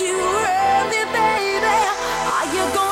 you hurt me, baby? Are you going?